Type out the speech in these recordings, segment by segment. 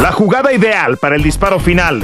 La jugada ideal para el disparo final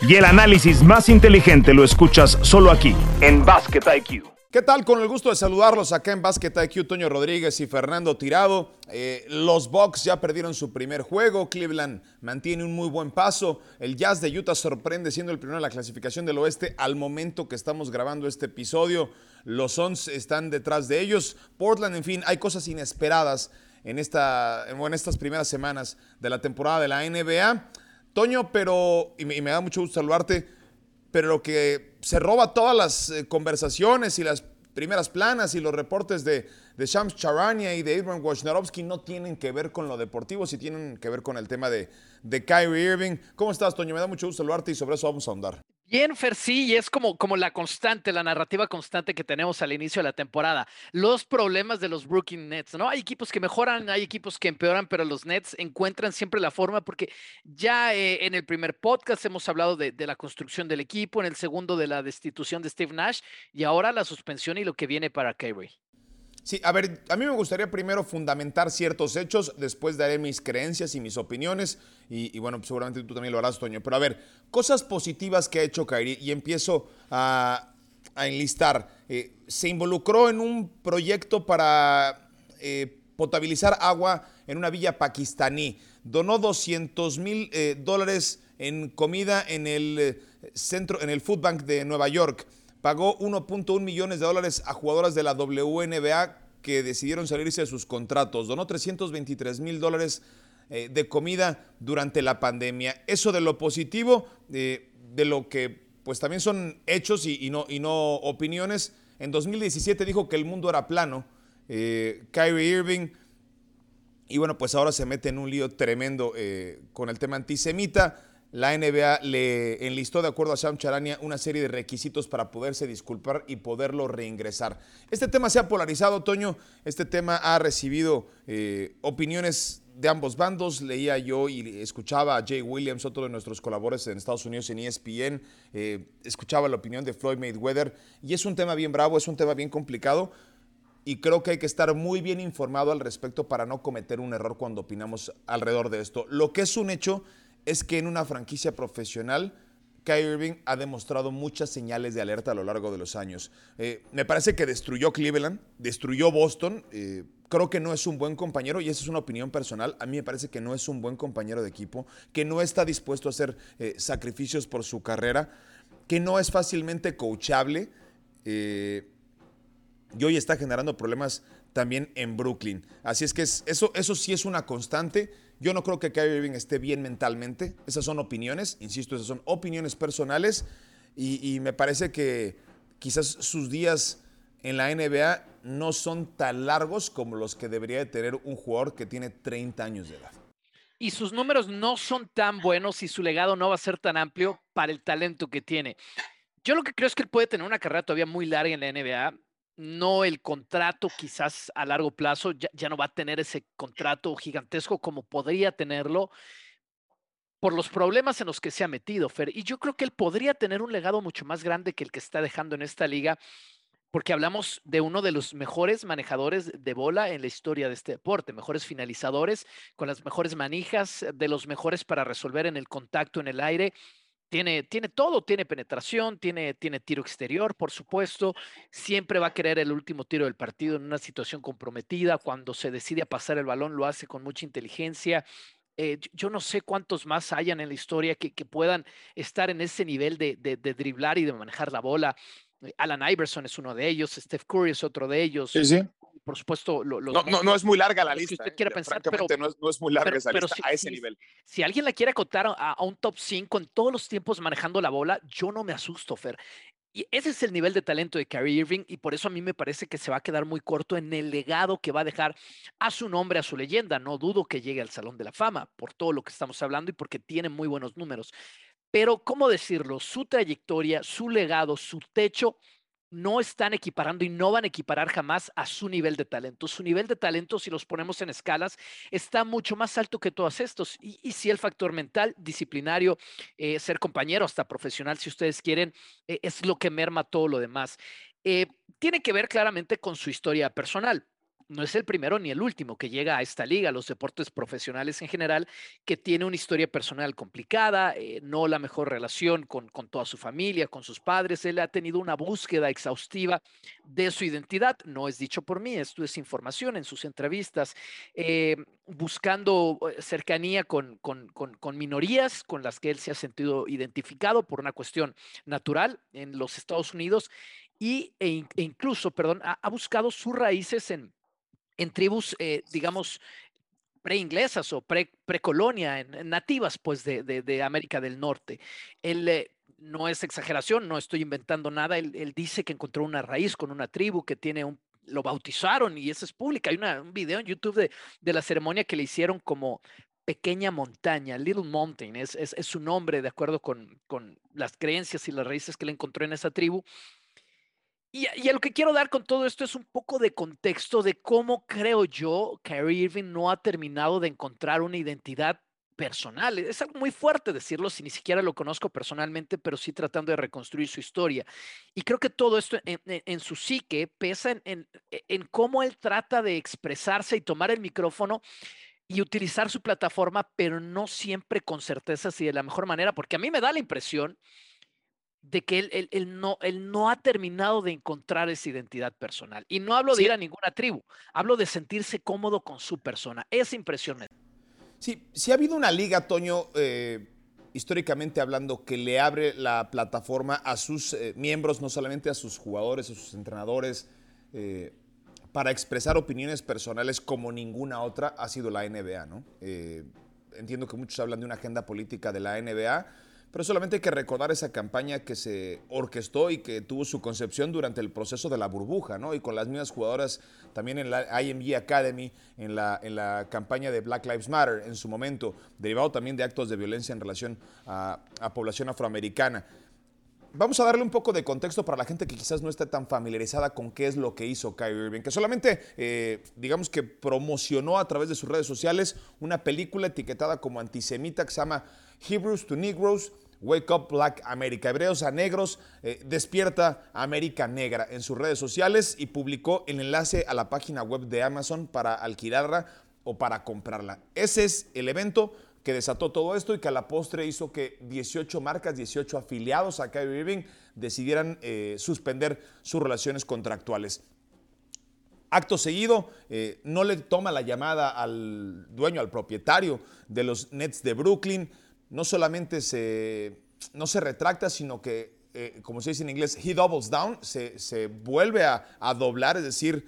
y el análisis más inteligente lo escuchas solo aquí, en Basket IQ. ¿Qué tal? Con el gusto de saludarlos acá en Basket IQ, Toño Rodríguez y Fernando Tirado. Eh, los Bucks ya perdieron su primer juego, Cleveland mantiene un muy buen paso, el Jazz de Utah sorprende siendo el primero en la clasificación del oeste al momento que estamos grabando este episodio. Los Suns están detrás de ellos, Portland, en fin, hay cosas inesperadas en, esta, en estas primeras semanas de la temporada de la NBA. Toño, pero, y me, da mucho gusto saludarte, pero lo que se roba todas las eh, conversaciones y las primeras planas y los reportes de, de Shams Charania y de Adrian Wojnarowski no tienen que ver con lo deportivo, sí tienen que ver con el tema de, de Kyrie Irving. ¿Cómo estás, Toño? Me da mucho gusto saludarte y sobre eso vamos a ahondar. Bien, Fer, sí, y es como, como la constante, la narrativa constante que tenemos al inicio de la temporada. Los problemas de los Brooklyn Nets, ¿no? Hay equipos que mejoran, hay equipos que empeoran, pero los Nets encuentran siempre la forma porque ya eh, en el primer podcast hemos hablado de, de, la construcción del equipo, en el segundo de la destitución de Steve Nash y ahora la suspensión y lo que viene para Kyrie. Sí, a ver, a mí me gustaría primero fundamentar ciertos hechos, después daré mis creencias y mis opiniones, y, bueno, seguramente tú también lo harás, Toño. Pero a ver, cosas positivas que ha hecho Kairi, y empiezo a, enlistar. Eh, se involucró en un proyecto para eh, potabilizar agua en una villa pakistaní. Donó 200 mil eh, dólares en comida en el centro, en el Food Bank de Nueva York pagó 1.1 millones de dólares a jugadoras de la WNBA que decidieron salirse de sus contratos. Donó 323 mil dólares eh, de comida durante la pandemia. Eso de lo positivo, eh, de lo que pues también son hechos y, no, opiniones. En 2017 dijo que el mundo era plano. Eh, Kyrie Irving. Y bueno, pues ahora se mete en un lío tremendo con el tema antisemita la NBA le enlistó, de acuerdo a Sam Charania, una serie de requisitos para poderse disculpar y poderlo reingresar. Este tema se ha polarizado, Toño. Este tema ha recibido eh, opiniones de ambos bandos. Leía yo y escuchaba a Jay Williams, otro de nuestros colaboradores en Estados Unidos en ESPN. Eh, escuchaba la opinión de Floyd Mayweather. Y es un tema bien bravo, es un tema bien complicado. Y creo que hay que estar muy bien informado al respecto para no cometer un error cuando opinamos alrededor de esto. Lo que es un hecho es que en una franquicia profesional, Kyrie Irving ha demostrado muchas señales de alerta a lo largo de los años. Eh, me parece que destruyó Cleveland, destruyó Boston. Eh, creo que no es un buen compañero y esa es una opinión personal. A mí me parece que no es un buen compañero de equipo, que no está dispuesto a hacer eh, sacrificios por su carrera, que no es fácilmente coachable y hoy está generando problemas también en Brooklyn. Así es que eso, eso sí es una constante. Yo no creo que Kyrie Irving esté bien mentalmente. Esas son opiniones, insisto, esas son opiniones personales. Y, me parece que quizás sus días en la NBA no son tan largos como los que debería de tener un jugador que tiene 30 años de edad. Y sus números no son tan buenos y su legado no va a ser tan amplio para el talento que tiene. Yo lo que creo es que él puede tener una carrera todavía muy larga en la NBA no el contrato quizás a largo plazo, ya, no va a tener ese contrato gigantesco como podría tenerlo por los problemas en los que se ha metido, Fer. Y yo creo que él podría tener un legado mucho más grande que el que está dejando en esta liga, porque hablamos de uno de los mejores manejadores de bola en la historia de este deporte, mejores finalizadores, con las mejores manijas, de los mejores para resolver en el contacto en el aire. Tiene, tiene todo, tiene penetración, tiene, tiene tiro exterior, por supuesto. Siempre va a querer el último tiro del partido en una situación comprometida. Cuando se decide a pasar el balón, lo hace con mucha inteligencia. Eh, yo no sé cuántos más hayan en la historia que, que puedan estar en ese nivel de, de, de, driblar y de manejar la bola. Eh, Alan Iverson es uno de ellos, Steph Curry es otro de ellos. Sí, sí por supuesto. no, no, no, es muy larga la lista. usted quiere ¿eh? pensar, pero, no, es, no, es, muy larga esa lista a ese nivel. Si alguien la quiere acotar a, a, un top 5 en todos los tiempos manejando la bola, yo no me asusto, Fer. Y ese es el nivel de talento de Kyrie Irving y por eso a mí me parece que se va a quedar muy corto en el legado que va a dejar a su nombre, a su leyenda. No dudo que llegue al Salón de la Fama por todo lo que estamos hablando y porque tiene muy buenos números. Pero, ¿cómo decirlo? Su trayectoria, su legado, su techo no están equiparando y no van a equiparar jamás a su nivel de talento. Su nivel de talento, si los ponemos en escalas, está mucho más alto que todos estos. Y, si el factor mental, disciplinario, eh, ser compañero, hasta profesional, si ustedes quieren, eh, es lo que merma todo lo demás. Eh, tiene que ver claramente con su historia personal. No es el primero ni el último que llega a esta liga, los deportes profesionales en general, que tiene una historia personal complicada, eh, no la mejor relación con, con, toda su familia, con sus padres. Él ha tenido una búsqueda exhaustiva de su identidad. No es dicho por mí, esto es información en sus entrevistas, eh, buscando eh, cercanía con, con, con, minorías con las que él se ha sentido identificado por una cuestión natural en los Estados Unidos y, e, e incluso, perdón, ha buscado sus raíces en en tribus, eh, digamos, preinglesas o pre, precolonia, nativas pues de, América del Norte. Él, eh, no es exageración, no estoy inventando nada, él, dice que encontró una raíz con una tribu que tiene un, lo bautizaron y eso es pública. Hay un video en YouTube de, la ceremonia que le hicieron como pequeña montaña, Little Mountain, es, es, su nombre de acuerdo con, con, las creencias y las raíces que le encontró en esa tribu. Y, a lo que quiero dar con todo esto es un poco de contexto de cómo creo yo que Irving no ha terminado de encontrar una identidad personal. Es algo muy fuerte decirlo si ni siquiera lo conozco personalmente, pero sí tratando de reconstruir su historia. Y creo que todo esto en, su psique pesa en, en, cómo él trata de expresarse y tomar el micrófono y utilizar su plataforma, pero no siempre con certeza y de la mejor manera, porque a mí me da la impresión de que él, no, él no ha terminado de encontrar esa identidad personal. Y no hablo de ir a ninguna tribu, hablo de sentirse cómodo con su persona. Es impresionante. Sí, sí ha habido una liga, Toño, eh, históricamente hablando, que le abre la plataforma a sus eh, miembros, no solamente a sus jugadores, a sus entrenadores, eh, para expresar opiniones personales como ninguna otra, ha sido la NBA, ¿no? entiendo que muchos hablan de una agenda política de la NBA pero solamente hay que recordar esa campaña que se orquestó y que tuvo su concepción durante el proceso de la burbuja, ¿no? Y con las mismas jugadoras también en la IMG Academy, en la, en la campaña de Black Lives Matter en su momento, derivado también de actos de violencia en relación a, población afroamericana. Vamos a darle un poco de contexto para la gente que quizás no esté tan familiarizada con qué es lo que hizo Kyrie Irving, que solamente, eh, digamos que promocionó a través de sus redes sociales una película etiquetada como antisemita que se llama Hebrews to Negroes, Wake Up Black America, Hebreos a Negros, eh, despierta América Negra en sus redes sociales y publicó el enlace a la página web de Amazon para alquilarla o para comprarla. Ese es el evento que desató todo esto y que a la postre hizo que 18 marcas, 18 afiliados a Kyrie Irving decidieran eh, suspender sus relaciones contractuales. Acto seguido, eh, no le toma la llamada al dueño, al propietario de los Nets de Brooklyn, no solamente se, no se retracta, sino que, eh, como se dice en inglés, he doubles down, se, vuelve a, doblar, es decir,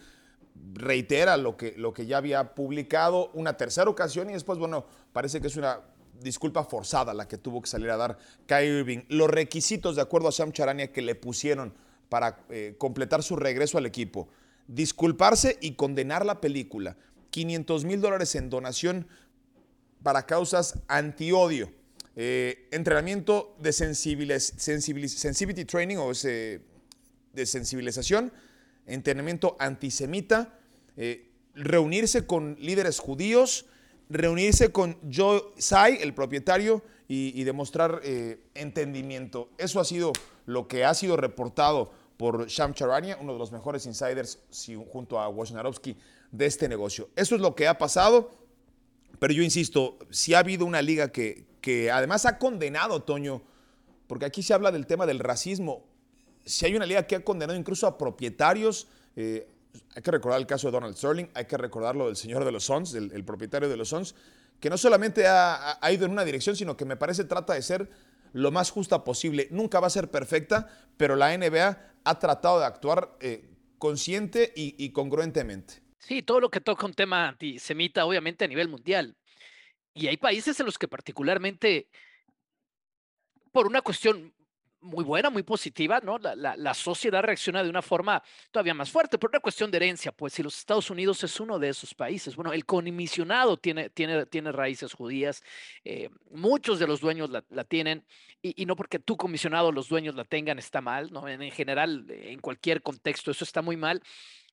reitera lo que, lo que ya había publicado una tercera ocasión y después, bueno, parece que es una disculpa forzada la que tuvo que salir a dar Kyrie Irving. Los requisitos, de acuerdo a Sam Charania, que le pusieron para eh, completar su regreso al equipo, disculparse y condenar la película, 500 mil dólares en donación para causas anti-odio eh, entrenamiento de sensibility training o de sensibilización, entrenamiento antisemita, eh, reunirse con líderes judíos, reunirse con Joe Tsai, el propietario, y, demostrar eh, entendimiento. Eso ha sido lo que ha sido reportado por Sham Charania, uno de los mejores insiders junto a Wojnarowski de este negocio. Eso es lo que ha pasado, pero yo insisto, si ha habido una liga que, que además ha condenado, Toño, porque aquí se habla del tema del racismo. Si hay una liga que ha condenado incluso a propietarios, eh, hay que recordar el caso de Donald Sterling, hay que recordar lo del señor de los Sons, el, propietario de los Sons, que no solamente ha, ido en una dirección, sino que me parece trata de ser lo más justa posible. Nunca va a ser perfecta, pero la NBA ha tratado de actuar eh, consciente y congruentemente. Sí, todo lo que toca un tema antisemita, obviamente a nivel mundial, y hay países en los que particularmente, por una cuestión muy buena, muy positiva, ¿no? La, sociedad reacciona de una forma todavía más fuerte, por una cuestión de herencia, pues si los Estados Unidos es uno de esos países, bueno, el comisionado tiene, tiene, tiene raíces judías, eh, muchos de los dueños la, tienen, y, no porque tu comisionado los dueños la tengan está mal, ¿no? En general, en cualquier contexto, eso está muy mal,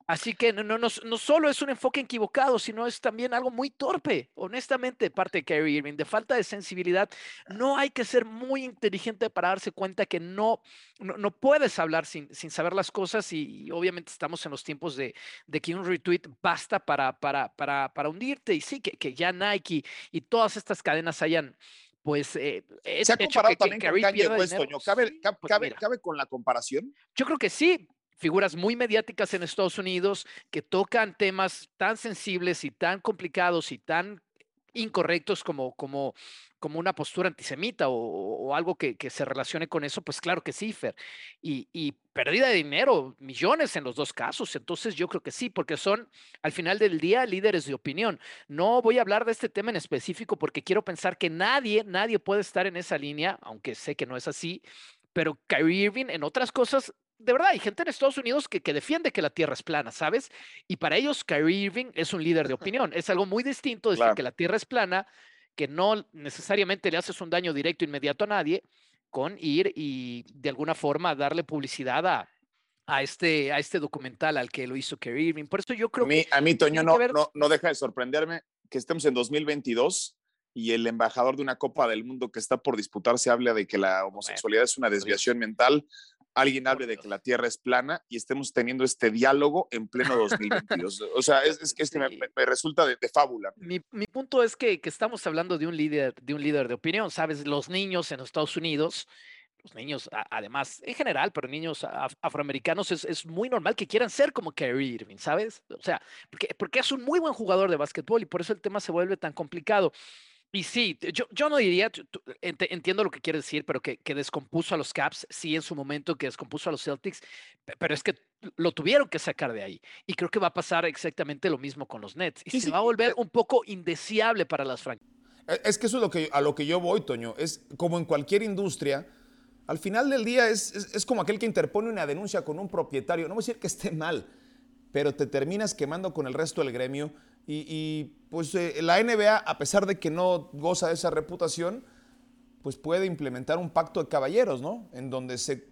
Así que no, no, no, solo es un enfoque equivocado, sino es también algo muy torpe, honestamente, de parte de Kyrie Irving, de falta de sensibilidad. No hay que ser muy inteligente para darse cuenta que no, no, puedes hablar sin, sin, saber las cosas y, obviamente estamos en los tiempos de, de, que un retweet basta para, para, para, para hundirte. Y sí, que, que ya Nike y todas estas cadenas hayan pues eh, se ha comparado también con Kanye West, ¿Cabe, pues cabe, ¿Cabe, con la comparación? Yo creo que sí, figuras muy mediáticas en Estados Unidos que tocan temas tan sensibles y tan complicados y tan incorrectos como, como, como una postura antisemita o, algo que, se relacione con eso, pues claro que sí, Fer. Y, y, pérdida de dinero, millones en los dos casos. Entonces yo creo que sí, porque son al final del día líderes de opinión. No voy a hablar de este tema en específico porque quiero pensar que nadie, nadie puede estar en esa línea, aunque sé que no es así. Pero Kyrie Irving en otras cosas de verdad, hay gente en Estados Unidos que, que, defiende que la Tierra es plana, ¿sabes? Y para ellos, Kyrie Irving es un líder de opinión. Es algo muy distinto decir que la Tierra es plana, que no necesariamente le haces un daño directo inmediato a nadie, con ir y de alguna forma darle publicidad a, a, este, a este documental al que lo hizo Kyrie Irving. Por eso yo creo a mí, que... A mí, Toño, no, no, no deja de sorprenderme que estemos en 2022 y el embajador de una Copa del Mundo que está por disputarse habla de que la homosexualidad es una desviación mental alguien hable de que la Tierra es plana y estemos teniendo este diálogo en pleno 2022. o sea, es, que este me, resulta de, fábula. Mi, punto es que, estamos hablando de un líder, de un líder de opinión, ¿sabes? Los niños en los Estados Unidos, los niños, además, en general, pero niños afroamericanos, es, muy normal que quieran ser como Kyrie Irving, ¿sabes? O sea, porque, porque es un muy buen jugador de básquetbol y por eso el tema se vuelve tan complicado. Y sí, yo, yo no diría, entiendo lo que quiere decir, pero que, que, descompuso a los Caps, sí, en su momento que descompuso a los Celtics, pero es que lo tuvieron que sacar de ahí. Y creo que va a pasar exactamente lo mismo con los Nets. Y se va a volver eh un poco indeseable para las franquicias. E, es que eso es lo que, a lo que yo voy, Toño. Es como en cualquier industria, al final del día es, es, es como aquel que interpone una denuncia con un propietario. No voy a decir que esté mal, pero te terminas quemando con el resto del gremio y, pues eh, la NBA, a pesar de que no goza de esa reputación, pues puede implementar un pacto de caballeros, ¿no? En donde se...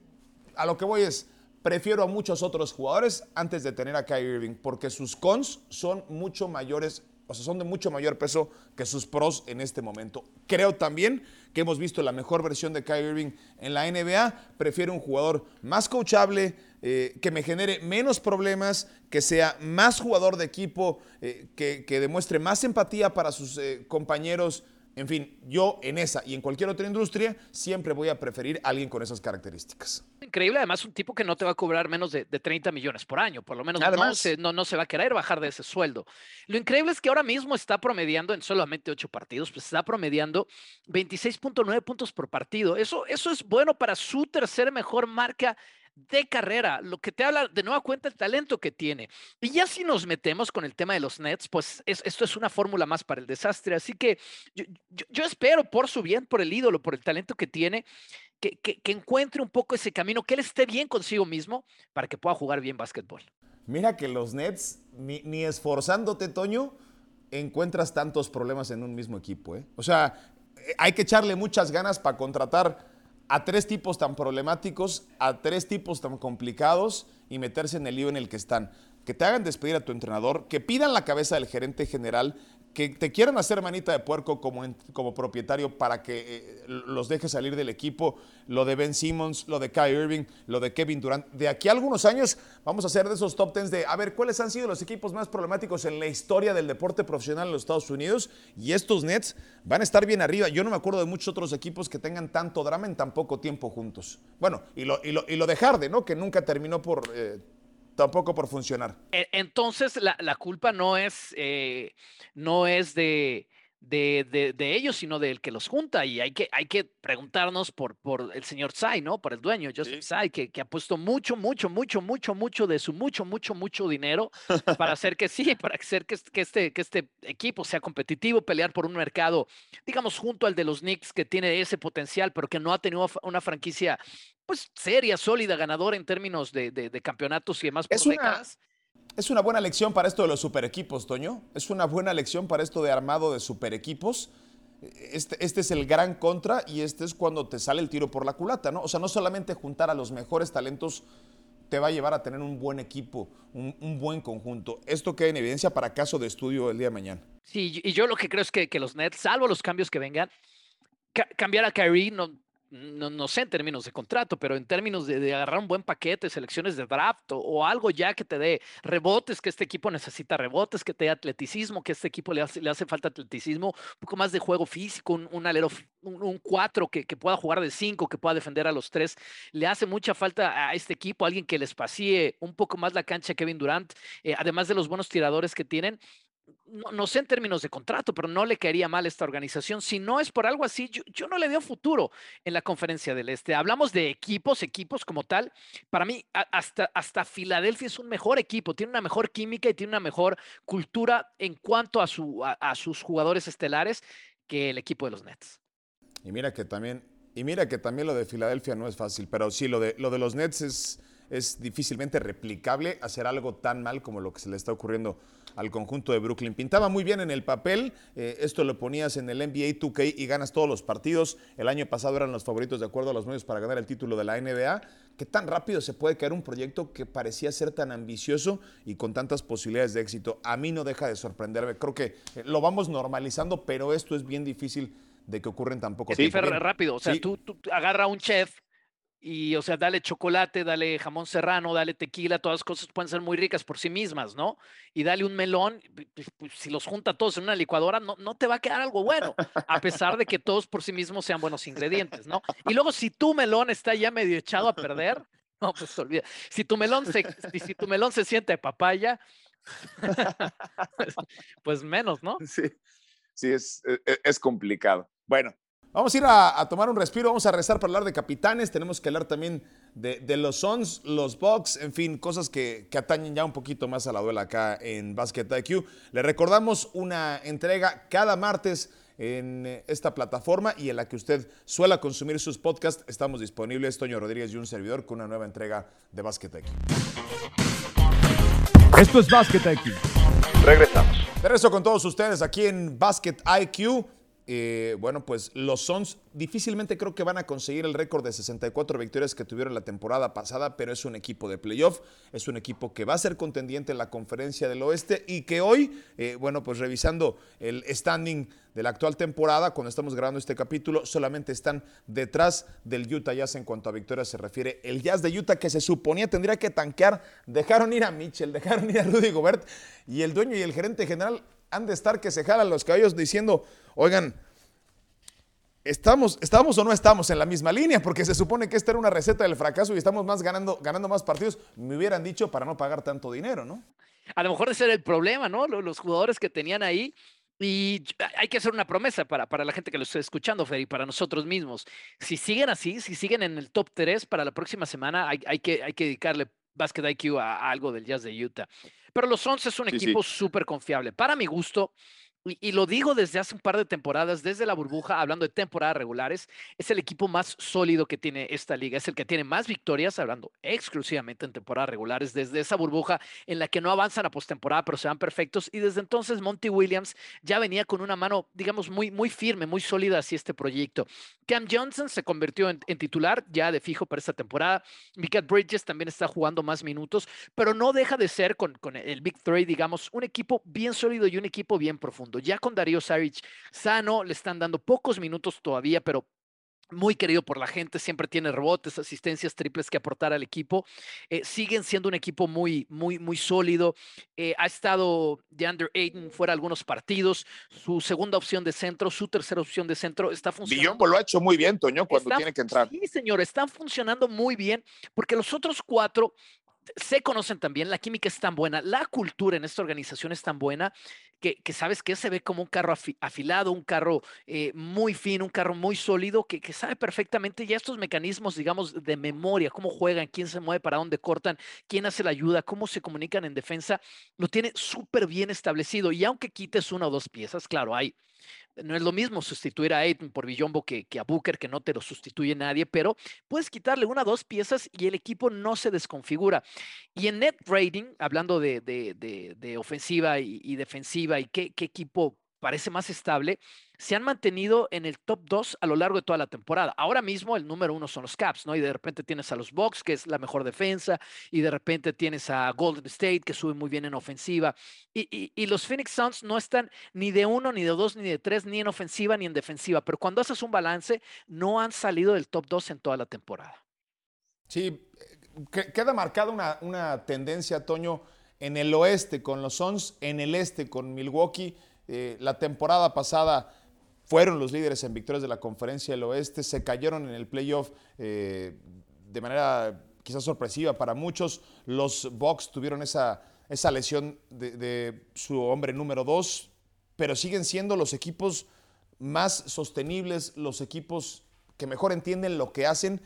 A lo que voy es, prefiero a muchos otros jugadores antes de tener a Kyrie Irving, porque sus cons son mucho mayores, o sea, son de mucho mayor peso que sus pros en este momento. Creo también que hemos visto la mejor versión de Kyrie Irving en la NBA. Prefiero un jugador más coachable, eh, que me genere menos problemas, que sea más jugador de equipo, eh, que, demuestre más empatía para sus eh, compañeros. En fin, yo en esa y en cualquier otra industria siempre voy a preferir a alguien con esas características. Increíble, además un tipo que no te va a cobrar menos de, 30 millones por año, por lo menos no se, no, no se va a querer bajar de ese sueldo. Lo increíble es que ahora mismo está promediando en solamente 8 partidos, pues está promediando 26.9 puntos por partido. Eso, eso es bueno para su tercera mejor marca de carrera, lo que te habla de nueva cuenta el talento que tiene. Y ya si nos metemos con el tema de los Nets, pues esto es una fórmula más para el desastre. Así que yo, espero por su bien, por el ídolo, por el talento que tiene, que, encuentre un poco ese camino, que él esté bien consigo mismo para que pueda jugar bien básquetbol. Mira que los Nets, ni, ni esforzándote, Toño, encuentras tantos problemas en un mismo equipo. ¿eh? O sea, eh, hay que echarle muchas ganas para contratar a tres tipos tan problemáticos, a tres tipos tan complicados y meterse en el lío en el que están. Que te hagan despedir a tu entrenador, que pidan la cabeza del gerente general, que te quieran hacer manita de puerco como, como propietario para que eh, los dejes salir del equipo, lo de Ben Simmons, lo de Kai Irving, lo de Kevin Durant. De aquí a algunos años vamos a hacer de esos top tens de, a ver, ¿cuáles han sido los equipos más problemáticos en la historia del deporte profesional en los Estados Unidos? Y estos Nets van a estar bien arriba. Yo no me acuerdo de muchos otros equipos que tengan tanto drama en tan poco tiempo juntos. Bueno, y lo, y lo, y lo de Harden, ¿no? Que nunca terminó por... Eh, tampoco por funcionar. E, entonces, la, la culpa no es, eh, no es de, de, de, ellos, sino del que los junta. Y hay que, hay que preguntarnos por, por el señor Tsai, ¿no? Por el dueño, Joseph Tsai, que, que, ha puesto mucho, mucho, mucho, mucho, mucho de su mucho, mucho, mucho dinero para hacer que sí, para hacer que, que, este, que este equipo sea competitivo, pelear por un mercado, digamos, junto al de los Knicks, que tiene ese potencial, pero que no ha tenido una franquicia, pues, seria, sólida, ganadora en términos de, de, campeonatos y demás por décadas. Es una buena lección para esto de los super equipos, Toño. Es una buena lección para esto de armado de super equipos. Este, este, es el gran contra y este es cuando te sale el tiro por la culata, ¿no? O sea, no solamente juntar a los mejores talentos te va a llevar a tener un buen equipo, un, buen conjunto. Esto queda en evidencia para caso de estudio el día de mañana. Sí, y yo lo que creo es que, que los Nets, salvo los cambios que vengan, cambiar a Kyrie no, no, sé en términos de contrato, pero en términos de, agarrar un buen paquete, selecciones de draft o, algo ya que te dé rebotes, que este equipo necesita rebotes, que te dé atleticismo, que este equipo le hace, le hace falta atleticismo, un poco más de juego físico, un, alero, un, cuatro que, pueda jugar de cinco, que pueda defender a los tres. Le hace mucha falta a este equipo, alguien que les pasie un poco más la cancha Kevin Durant, eh, además de los buenos tiradores que tienen no, sé en términos de contrato, pero no le caería mal esta organización. Si no es por algo así, yo, no le veo futuro en la conferencia del Este. Hablamos de equipos, equipos como tal. Para mí, hasta, hasta Filadelfia es un mejor equipo, tiene una mejor química y tiene una mejor cultura en cuanto a, su, a, sus jugadores estelares que el equipo de los Nets. Y mira que también, y mira que también lo de Filadelfia no es fácil, pero sí, lo de, lo de los Nets es, es difícilmente replicable hacer algo tan mal como lo que se le está ocurriendo al conjunto de Brooklyn. Pintaba muy bien en el papel, eh, esto lo ponías en el NBA 2K y ganas todos los partidos. El año pasado eran los favoritos de acuerdo a los medios para ganar el título de la NBA. ¿Qué tan rápido se puede caer un proyecto que parecía ser tan ambicioso y con tantas posibilidades de éxito? A mí no deja de sorprenderme. Creo que eh, lo vamos normalizando, pero esto es bien difícil de que ocurra en tan poco tiempo. Sí, rápido. O sea, tú, tú agarra a un chef y, o sea, dale chocolate, dale jamón serrano, dale tequila, todas las cosas pueden ser muy ricas por sí mismas, ¿no? Y dale un melón, pues, pues, si los junta todos en una licuadora, no, no te va a quedar algo bueno, a pesar de que todos por sí mismos sean buenos ingredientes, ¿no? Y luego, si tu melón está ya medio echado a perder, no, pues olvida. Si tu melón se, si, tu melón se siente de papaya, pues menos, ¿no? Sí, sí, es, es, e, es complicado. Bueno, Vamos a ir a, tomar un respiro, vamos a rezar para hablar de capitanes, tenemos que hablar también de, los Sons, los Bucks, en fin, cosas que, atañen ya un poquito más a la duela acá en Basket IQ. Le recordamos una entrega cada martes en esta plataforma y en la que usted suela consumir sus podcasts. Estamos disponibles, Toño Rodríguez y un servidor, con una nueva entrega de Basket IQ. Esto es Basket IQ. Regresamos. Regreso con todos ustedes aquí en Basket IQ. Eh, bueno, pues los Suns difícilmente creo que van a conseguir el récord de 64 victorias que tuvieron la temporada pasada, pero es un equipo de playoff, es un equipo que va a ser contendiente en la conferencia del oeste y que hoy, eh, bueno, pues revisando el standing de la actual temporada, cuando estamos grabando este capítulo, solamente están detrás del Utah Jazz en cuanto a victorias se refiere. El Jazz de Utah que se suponía tendría que tanquear, dejaron ir a Mitchell, dejaron ir a Rudy Gobert y el dueño y el gerente general han de estar que se jalan los cabellos diciendo, oigan, ¿estamos, ¿estamos o no estamos en la misma línea? Porque se supone que esta era una receta del fracaso y estamos más ganando, ganando más partidos. Me hubieran dicho para no pagar tanto dinero, ¿no? A lo mejor ese era el problema, ¿no? Los jugadores que tenían ahí. Y hay que hacer una promesa para, para la gente que lo esté escuchando, Fer, y para nosotros mismos. Si siguen así, si siguen en el top 3 para la próxima semana, hay, hay, que, hay que dedicarle Basket IQ a, algo del Jazz de Utah. Pero los 11 es un equipo súper confiable. Para mi gusto, y, lo digo desde hace un par de temporadas, desde la burbuja, hablando de temporadas regulares, es el equipo más sólido que tiene esta liga, es el que tiene más victorias, hablando exclusivamente en temporadas regulares, desde esa burbuja en la que no avanzan a postemporada, pero se van perfectos. Y desde entonces Monty Williams ya venía con una mano, digamos, muy, muy firme, muy sólida hacia este proyecto. Cam Johnson se convirtió en, titular ya de fijo para esta temporada. Mikael Bridges también está jugando más minutos, pero no deja de ser con el Big Three, digamos, un equipo bien sólido y un equipo bien profundo. Ya con Darío Saric sano, le están dando pocos minutos todavía, pero muy querido por la gente, siempre tiene rebotes, asistencias triples que aportar al equipo. Eh, siguen siendo un equipo muy, muy, muy sólido. Eh, ha estado DeAndre Ayton fuera algunos partidos. Su segunda opción de centro, su tercera opción de centro está funcionando. Billombo lo ha hecho muy bien, Toño, cuando tiene que entrar. Sí, señor, están funcionando muy bien porque los otros cuatro se conocen también, la química es tan buena, la cultura en esta organización es tan buena que, sabes que se ve como un carro afilado, un carro eh, muy fino, un carro muy sólido, que, que, sabe perfectamente ya estos mecanismos, digamos, de memoria, cómo juegan, quién se mueve, para dónde cortan, quién hace la ayuda, cómo se comunican en defensa, lo tiene súper bien establecido. Y aunque quites una o dos piezas, claro, hay no es lo mismo sustituir a Ayton por Villombo que, que, a Booker, que no te lo sustituye nadie, pero puedes quitarle una o dos piezas y el equipo no se desconfigura. Y en net rating, hablando de, de, de, ofensiva y, defensiva y qué, qué, equipo parece más estable, se han mantenido en el top 2 a lo largo de toda la temporada. Ahora mismo el número uno son los Caps, ¿no? Y de repente tienes a los Bucks, que es la mejor defensa, y de repente tienes a Golden State, que sube muy bien en ofensiva. Y, los Phoenix Suns no están ni de uno, ni de dos, ni de tres, ni en ofensiva, ni en defensiva. Pero cuando haces un balance, no han salido del top 2 en toda la temporada. Sí, queda marcada una, una tendencia, Toño, en el oeste con los Suns, en el este con Milwaukee. Eh, la temporada pasada fueron los líderes en victorias de la conferencia del oeste, se cayeron en el playoff eh, de manera quizás sorpresiva para muchos. Los Bucks tuvieron esa, esa lesión de, su hombre número dos, pero siguen siendo los equipos más sostenibles, los equipos que mejor entienden lo que hacen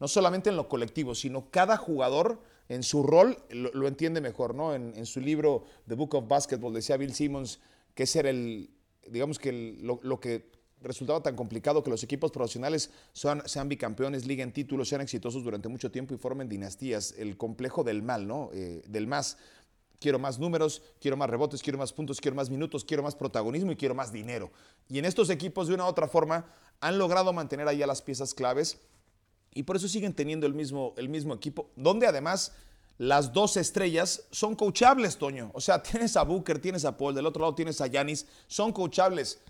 no solamente en lo colectivo, sino cada jugador en su rol lo, entiende mejor, ¿no? En, su libro The Book of Basketball decía Bill Simmons que ese era el, digamos que lo, que resultaba tan complicado que los equipos profesionales sean, sean, bicampeones, liguen títulos, sean exitosos durante mucho tiempo y formen dinastías. El complejo del mal, ¿no? Eh, del más. Quiero más números, quiero más rebotes, quiero más puntos, quiero más minutos, quiero más protagonismo y quiero más dinero. Y en estos equipos, de una u otra forma, han logrado mantener ahí a las piezas claves y por eso siguen teniendo el mismo, el mismo equipo, donde además las dos estrellas son coachables, Toño. O sea, tienes a Booker, tienes a Paul, del otro lado tienes a Yanis, son coachables.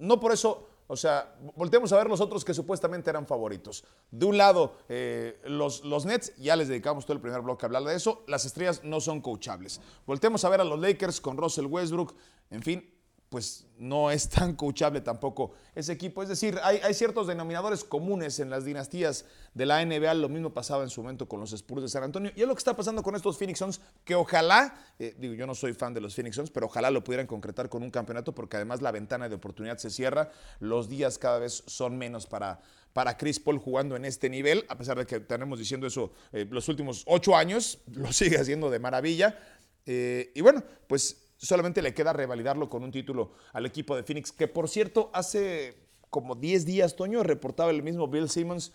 No por eso, o sea, volteemos a ver los otros que supuestamente eran favoritos. De un lado, eh, los, los Nets, ya les dedicamos todo el primer bloque a hablar de eso, las estrellas no son coachables. Voltemos a ver a los Lakers con Russell Westbrook, en fin, pues no es tan coachable tampoco ese equipo. Es decir, hay, ciertos denominadores comunes en las dinastías de la NBA. Lo mismo pasaba en su momento con los Spurs de San Antonio. Y es lo que está pasando con estos Phoenix Suns, que ojalá, eh, digo, yo no soy fan de los Phoenix Suns, pero ojalá lo pudieran concretar con un campeonato, porque además la ventana de oportunidad se cierra. Los días cada vez son menos para, para Chris Paul jugando en este nivel, a pesar de que tenemos diciendo eso eh, los últimos ocho años, lo sigue haciendo de maravilla. Eh, y bueno, pues solamente le queda revalidarlo con un título al equipo de Phoenix, que por cierto, hace como 10 días, Toño, reportaba el mismo Bill Simmons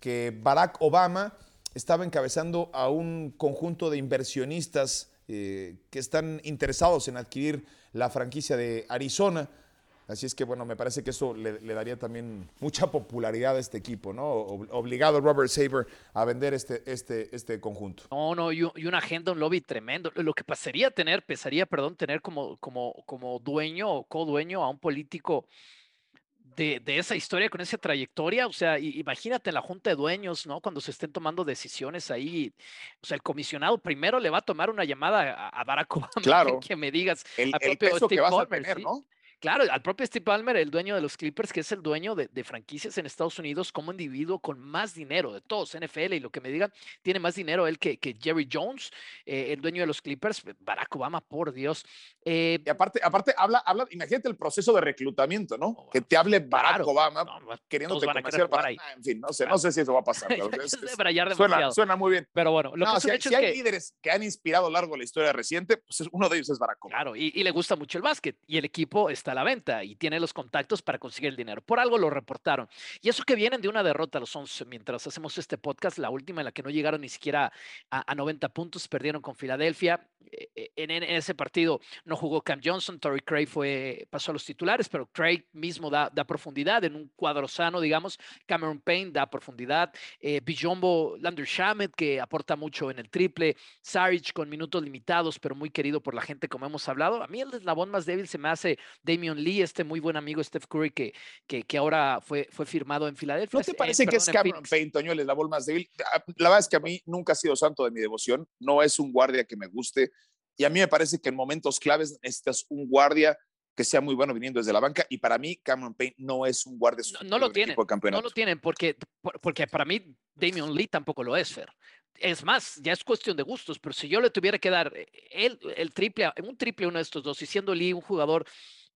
que Barack Obama estaba encabezando a un conjunto de inversionistas eh, que están interesados en adquirir la franquicia de Arizona Así es que, bueno, me parece que eso le, daría también mucha popularidad a este equipo, ¿no? Obligado Robert Saber a vender este, este, este conjunto. No, no, y, una agenda, un lobby tremendo. Lo que pasaría tener, pesaría, perdón, tener como, como, como dueño o co-dueño a un político de, de, esa historia, con esa trayectoria. O sea, imagínate en la junta de dueños, ¿no? Cuando se estén tomando decisiones ahí. O sea, el comisionado primero le va a tomar una llamada a, Barack Obama. Claro. Que, me digas. El, peso que vas a tener, ¿no? Claro, al propio Steve Ballmer, el dueño de los Clippers, que es el dueño de, franquicias en Estados Unidos como individuo con más dinero de todos, NFL, y lo que me digan, tiene más dinero él que, que Jerry Jones, eh, el dueño de los Clippers, Barack Obama, por Dios. Eh, y aparte, aparte habla, habla, imagínate el proceso de reclutamiento, ¿no? Oh, que te hable Barack Obama queriéndote convencer para. Ah, en fin, no sé, no sé si eso va a pasar. suena, suena, muy bien. Pero bueno, lo que si, hay, si hay líderes que han inspirado a lo largo de la historia reciente, pues uno de ellos es Barack Obama. Claro, y, y le gusta mucho el básquet, y el equipo está a la venta y tiene los contactos para conseguir el dinero. Por algo lo reportaron. Y eso que vienen de una derrota los 11, mientras hacemos este podcast, la última en la que no llegaron ni siquiera a, 90 puntos, perdieron con Filadelfia. Eh, eh, en, ese partido no jugó Cam Johnson, Torrey Craig fue, pasó a los titulares, pero Craig mismo da, da profundidad en un cuadro sano, digamos. Cameron Payne da profundidad. Eh, Bijombo Lander Shamet, que aporta mucho en el triple. Saric con minutos limitados, pero muy querido por la gente, como hemos hablado. A mí el eslabón más débil se me hace Damian Lee, este muy buen amigo Steph Curry que, que, que ahora fue, fue firmado en Filadelfia. ¿No te parece que es Cameron Payne, Toño, el eslabón más débil? Ah, la verdad es que a mí nunca ha sido santo de mi devoción, no es un guardia que me guste y a mí me parece que en momentos claves necesitas un guardia que sea muy bueno viniendo desde la banca y para mí Cameron Payne no es un guardia no, no lo tienen no lo tienen porque porque para mí Damian Lee tampoco lo es Fer es más, ya es cuestión de gustos, pero si yo le tuviera que dar el, el triple, un triple a uno de estos dos, y siendo Lee un jugador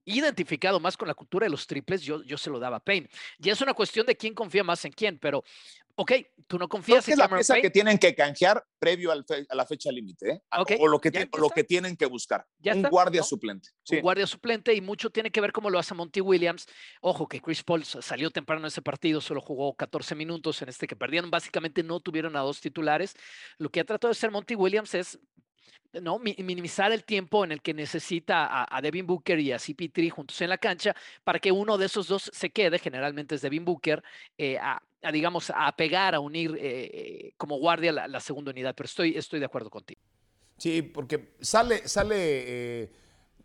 identificado más con la cultura de los triples, yo, yo se lo daba a Payne. Y es una cuestión de quién confía más en quién, pero, ok, tú no confías en es la pieza que tienen que canjear previo a la fecha límite, ¿eh? o lo que, lo que tienen que buscar. un guardia suplente. Un guardia suplente y mucho tiene que ver cómo lo hace Monty Williams. Ojo que Chris Paul salió temprano en ese partido, solo jugó 14 minutos en este que perdieron. Básicamente no tuvieron a dos titulares. Lo que ha tratado de hacer Monty Williams es ¿no? minimizar el tiempo en el que necesita a, Devin Booker y a CP3 juntos en la cancha para que uno de esos dos se quede, generalmente es Devin Booker, eh, a, digamos, a pegar, a unir eh, como guardia la, segunda unidad, pero estoy, estoy de acuerdo contigo. Sí, porque sale, sale eh,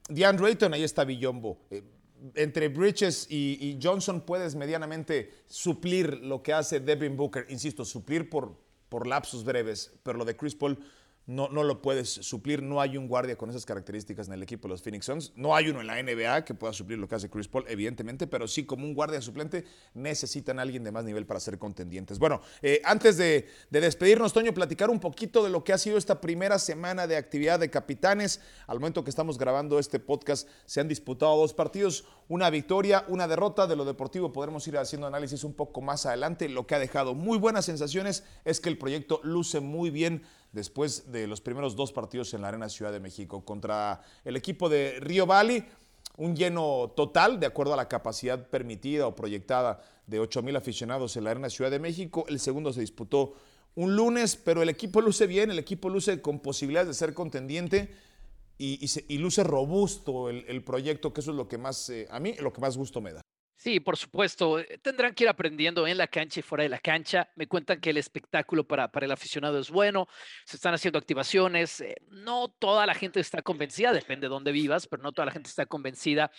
DeAndre Ayton, ahí está Villombo. Eh, entre Bridges y, Johnson puedes medianamente suplir lo que hace Devin Booker. Insisto, suplir por, por lapsos breves, pero lo de Chris Paul no, no lo puedes suplir. No hay un guardia con esas características en el equipo de los Phoenix Suns. No hay uno en la NBA que pueda suplir lo que hace Chris Paul, evidentemente, pero sí como un guardia suplente necesitan a alguien de más nivel para ser contendientes. Bueno, eh, antes de, despedirnos, Toño, platicar un poquito de lo que ha sido esta primera semana de actividad de capitanes. Al momento que estamos grabando este podcast, se han disputado dos partidos, una victoria, una derrota. De lo deportivo podremos ir haciendo análisis un poco más adelante. Lo que ha dejado muy buenas sensaciones es que el proyecto luce muy bien después de los primeros dos partidos en la Arena Ciudad de México contra el equipo de Río Valley. Un lleno total, de acuerdo a la capacidad permitida o proyectada de 8 mil aficionados en la Arena Ciudad de México. El segundo se disputó un lunes, pero el equipo luce bien, el equipo luce con posibilidades de ser contendiente y, luce robusto el, proyecto, que eso es lo que más, eh, a mí, lo que más gusto me da. Sí, por supuesto. Eh, tendrán que ir aprendiendo en la cancha y fuera de la cancha. Me cuentan que el espectáculo para, para el aficionado es bueno. Se están haciendo activaciones. Eh, no toda la gente está convencida, depende de dónde vivas, pero no toda la gente está convencida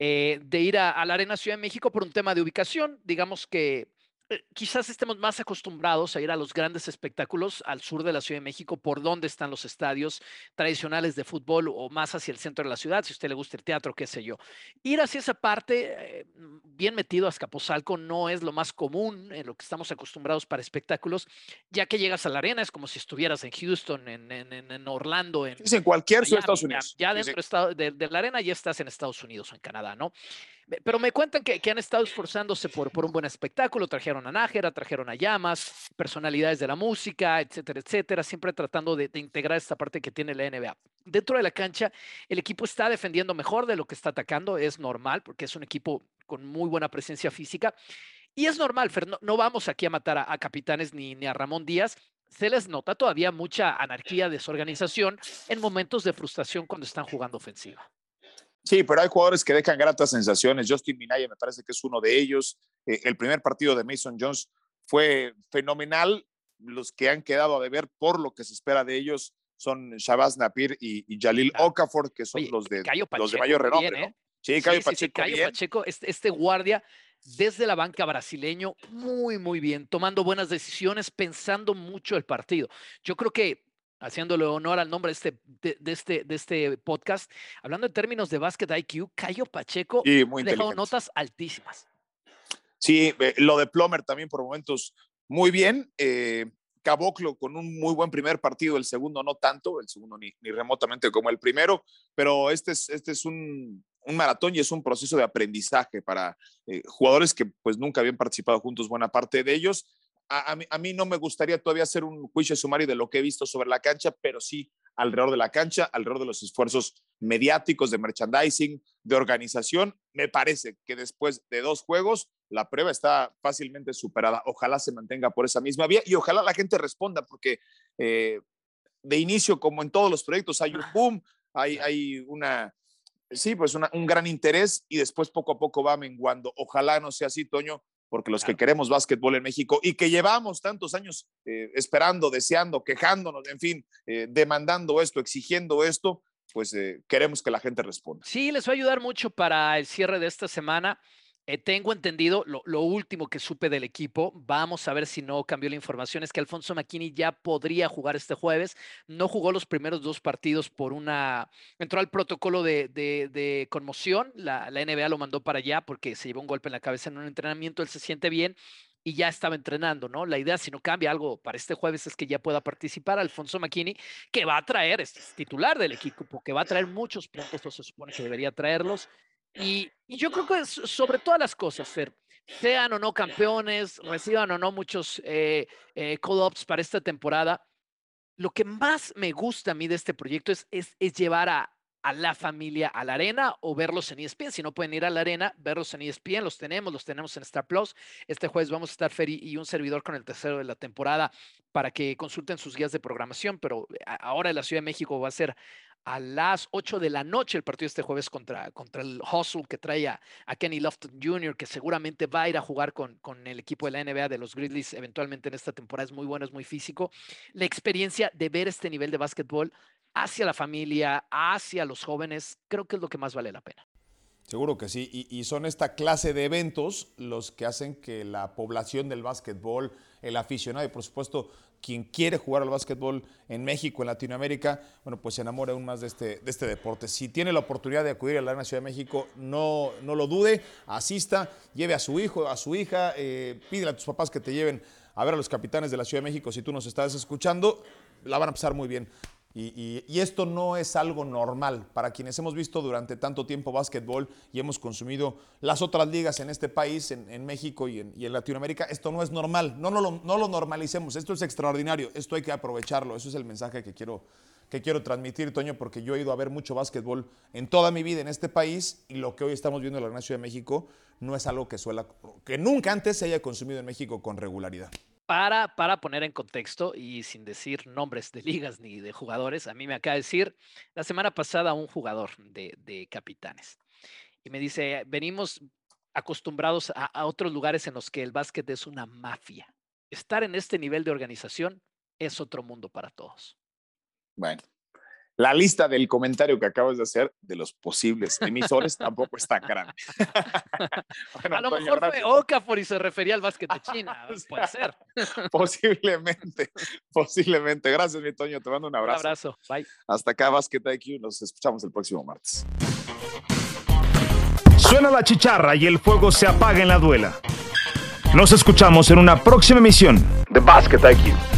eh, de ir a, a, la Arena Ciudad de México por un tema de ubicación. Digamos que eh, quizás estemos más acostumbrados a ir a los grandes espectáculos al sur de la Ciudad de México, por donde están los estadios tradicionales de fútbol o más hacia el centro de la ciudad, si a usted le gusta el teatro, qué sé yo. Ir hacia esa parte, eh, bien metido a Escaposalco, no es lo más común en lo que estamos acostumbrados para espectáculos, ya que llegas a la arena, es como si estuvieras en Houston, en, en, Orlando. En, en cualquier ciudad de Estados Unidos. Ya, dentro De, de la arena ya estás en Estados Unidos o en Canadá, ¿no? Pero me cuentan que, han estado esforzándose por, por, un buen espectáculo, trajeron a Nájera, trajeron a Llamas, personalidades de la música, etcétera, etcétera, siempre tratando de, integrar esta parte que tiene la NBA. Dentro de la cancha, el equipo está defendiendo mejor de lo que está atacando, es normal, porque es un equipo con muy buena presencia física. Y es normal, Fer, no, vamos aquí a matar a, capitanes ni, ni a Ramón Díaz, se les nota todavía mucha anarquía, desorganización en momentos de frustración cuando están jugando ofensiva. Sí, pero hay jugadores que dejan gratas sensaciones. Justin Minaya me parece que es uno de ellos. Eh, el primer partido de Mason Jones fue fenomenal. Los que han quedado a deber por lo que se espera de ellos son Shabazz Napir y, Jalil Okafor, que son los, de, los de mayor renombre. ¿eh? Sí, Cayo Pacheco. Cayo Pacheco, este, este, guardia desde la banca brasileño, muy, muy bien, tomando buenas decisiones, pensando mucho el partido. Yo creo que haciéndole honor al nombre de este, de, este, de este podcast, hablando en términos de básquet IQ, Cayo Pacheco ha dejado notas altísimas. Sí, eh, lo de Plomer también por momentos muy bien. Eh, Caboclo con un muy buen primer partido, el segundo no tanto, el segundo ni, remotamente como el primero, pero este es, este es un, un maratón y es un proceso de aprendizaje para eh, jugadores que pues nunca habían participado juntos, buena parte de ellos a, mí, no me gustaría todavía hacer un juicio sumario de lo que he visto sobre la cancha, pero sí alrededor de la cancha, alrededor de los esfuerzos mediáticos, de merchandising, de organización. Me parece que después de dos juegos, la prueba está fácilmente superada. Ojalá se mantenga por esa misma vía y ojalá la gente responda, porque eh, de inicio, como en todos los proyectos, hay un boom, hay, hay una, sí, pues un gran interés y después poco a poco va menguando. Ojalá no sea así, Toño, porque los que queremos básquetbol en México y que llevamos tantos años eh, esperando, deseando, quejándonos, en fin, eh, demandando esto, exigiendo esto, pues eh, queremos que la gente responda. Sí, les va a ayudar mucho para el cierre de esta semana. Eh, tengo entendido, lo, último que supe del equipo, vamos a ver si no cambió la información, es que Alfonso McKinney ya podría jugar este jueves. No jugó los primeros dos partidos por una... Entró al protocolo de, conmoción, la, la, NBA lo mandó para allá porque se llevó un golpe en la cabeza en un entrenamiento, él se siente bien y ya estaba entrenando, ¿no? La idea, si no cambia algo para este jueves, es que ya pueda participar Alfonso McKinney, que va a traer, es titular del equipo, porque va a traer muchos puntos, se supone que debería traerlos. Y, yo creo que sobre todas las cosas, Fer, sean o no campeones, reciban o no muchos eh, eh, para esta temporada, lo que más me gusta a mí de este proyecto es, llevar a, la familia a la arena o verlos en ESPN. Si no pueden ir a la arena, verlos en ESPN. Los tenemos, los tenemos en Star Plus. Este jueves vamos a estar Ferry y un servidor con el tercero de la temporada para que consulten sus guías de programación. Pero ahora en la Ciudad de México va a ser a las 8 de la noche el partido este jueves contra, contra el Hustle que trae a, Kenny Lofton Jr., que seguramente va a ir a jugar con, con, el equipo de la NBA de los Grizzlies eventualmente en esta temporada. Es muy bueno, es muy físico. La experiencia de ver este nivel de básquetbol hacia la familia, hacia los jóvenes, creo que es lo que más vale la pena. Seguro que sí, y, son esta clase de eventos los que hacen que la población del básquetbol, el aficionado y por supuesto quien quiere jugar al básquetbol en México, en Latinoamérica, bueno, pues se enamore aún más de este, este deporte. Si tiene la oportunidad de acudir a la Ciudad de México, no, no lo dude, asista, lleve a su hijo, a su hija, eh, pídele a tus papás que te lleven a ver a los capitanes de la Ciudad de México si tú nos estás escuchando, la van a pasar muy bien. Y, esto no es algo normal. Para quienes hemos visto durante tanto tiempo básquetbol y hemos consumido las otras ligas en este país, en, México y en, Latinoamérica, esto no es normal. No, lo, no normalicemos. Esto es extraordinario. Esto hay que aprovecharlo. Eso es el mensaje que quiero, que quiero transmitir, Toño, porque yo he ido a ver mucho básquetbol en toda mi vida en este país y lo que hoy estamos viendo en la Gran de México no es algo que, suela, que nunca antes se haya consumido en México con regularidad. Para, para poner en contexto y sin decir nombres de ligas ni de jugadores, a mí me acaba de decir la semana pasada un jugador de, capitanes y me dice, venimos acostumbrados a, a otros lugares en los que el básquet es una mafia. Estar en este nivel de organización es otro mundo para todos. Bueno, la lista del comentario que acabas de hacer de los posibles emisores tampoco está grande. a lo mejor fue Okafor y se refería al básquet de China. Puede ser. posiblemente, posiblemente. Gracias, mi Toño. Te mando un abrazo. Un abrazo. Bye. Hasta acá, Basket IQ. Nos escuchamos el próximo martes. Suena la chicharra y el fuego se apaga en la duela. Nos escuchamos en una próxima emisión de Basket IQ.